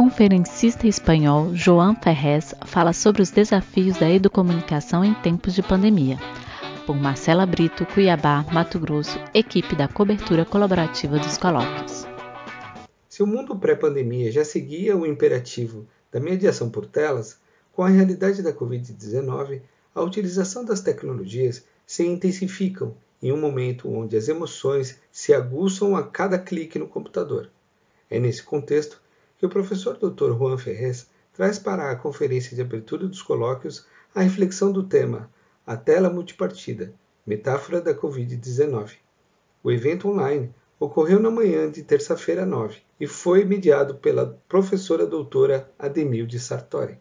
conferencista espanhol Joan Ferrez fala sobre os desafios da educomunicação em tempos de pandemia. Por Marcela Brito, Cuiabá, Mato Grosso, equipe da cobertura colaborativa dos colóquios. Se o mundo pré-pandemia já seguia o imperativo da mediação por telas, com a realidade da Covid-19, a utilização das tecnologias se intensificam em um momento onde as emoções se aguçam a cada clique no computador. É nesse contexto que o professor Dr. Juan Ferrez traz para a conferência de abertura dos colóquios a reflexão do tema A tela multipartida, metáfora da Covid-19. O evento online ocorreu na manhã de terça-feira 9 e foi mediado pela professora doutora Ademilde Sartori.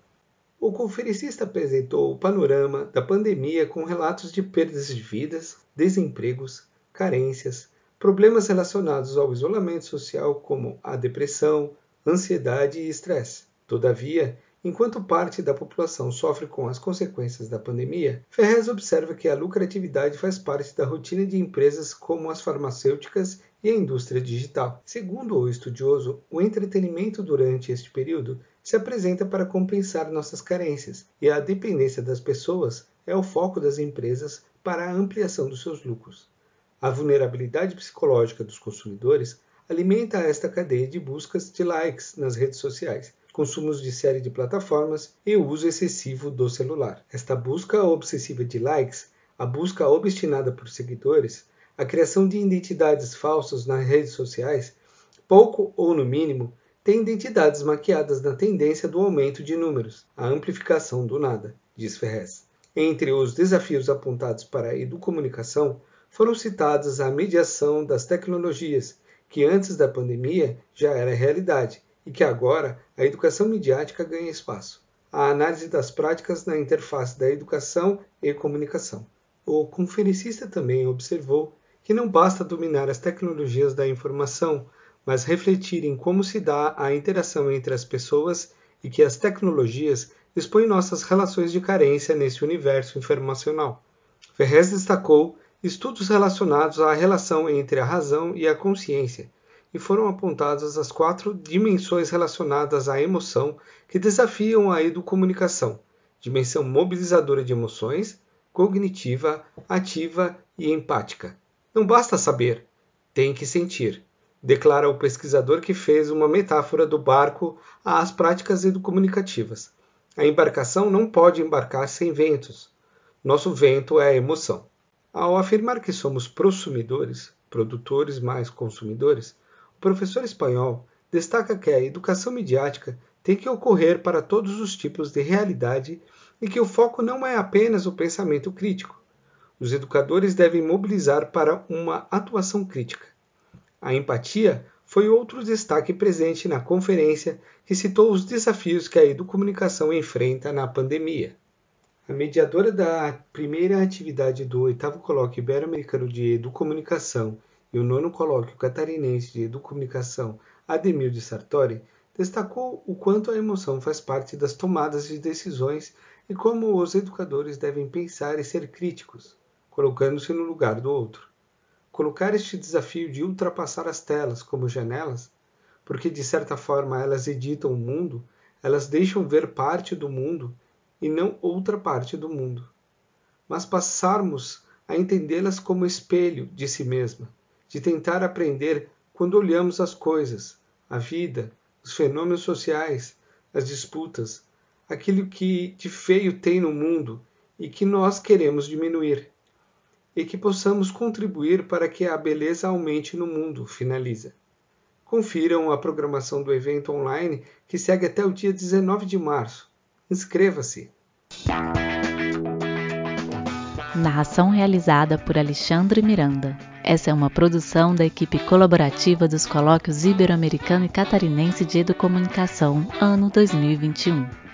O conferencista apresentou o panorama da pandemia com relatos de perdas de vidas, desempregos, carências, problemas relacionados ao isolamento social, como a depressão, ansiedade e estresse. Todavia, enquanto parte da população sofre com as consequências da pandemia, Ferrez observa que a lucratividade faz parte da rotina de empresas como as farmacêuticas e a indústria digital. Segundo o estudioso, o entretenimento durante este período se apresenta para compensar nossas carências, e a dependência das pessoas é o foco das empresas para a ampliação dos seus lucros. A vulnerabilidade psicológica dos consumidores alimenta esta cadeia de buscas de likes nas redes sociais, consumos de série de plataformas e o uso excessivo do celular. Esta busca obsessiva de likes, a busca obstinada por seguidores, a criação de identidades falsas nas redes sociais, pouco ou no mínimo, tem identidades maquiadas na tendência do aumento de números, a amplificação do nada, diz Ferrez. Entre os desafios apontados para a educomunicação foram citados a mediação das tecnologias, que antes da pandemia já era realidade e que agora a educação midiática ganha espaço, a análise das práticas na interface da educação e comunicação. O conferencista também observou que não basta dominar as tecnologias da informação, mas refletir em como se dá a interação entre as pessoas e que as tecnologias expõem nossas relações de carência nesse universo informacional. Ferrez destacou estudos relacionados à relação entre a razão e a consciência, e foram apontadas as quatro dimensões relacionadas à emoção que desafiam a educomunicação: dimensão mobilizadora de emoções, cognitiva, ativa e empática. Não basta saber, tem que sentir, declara o pesquisador que fez uma metáfora do barco às práticas educomunicativas. A embarcação não pode embarcar sem ventos. Nosso vento é a emoção. Ao afirmar que somos prosumidores, produtores mais consumidores, o professor espanhol destaca que a educação midiática tem que ocorrer para todos os tipos de realidade e que o foco não é apenas o pensamento crítico. Os educadores devem mobilizar para uma atuação crítica. A empatia foi outro destaque presente na conferência que citou os desafios que a educomunicação enfrenta na pandemia. A mediadora da primeira atividade do oitavo colóquio ibero-americano de educomunicação e o nono colóquio catarinense de educomunicação, Ademilde Sartori, destacou o quanto a emoção faz parte das tomadas de decisões e como os educadores devem pensar e ser críticos, colocando-se no lugar do outro. Colocar este desafio de ultrapassar as telas como janelas, porque de certa forma elas editam o mundo, elas deixam ver parte do mundo e não outra parte do mundo, mas passarmos a entendê-las como espelho de si mesma, de tentar aprender quando olhamos as coisas, a vida, os fenômenos sociais, as disputas, aquilo que de feio tem no mundo e que nós queremos diminuir, e que possamos contribuir para que a beleza aumente no mundo, finaliza. Confiram a programação do evento online que segue até o dia 19 de março. Inscreva-se! Narração realizada por Alexandre Miranda. Essa é uma produção da equipe colaborativa dos Colóquios Ibero-Americano e Catarinense de Educomunicação, ano 2021.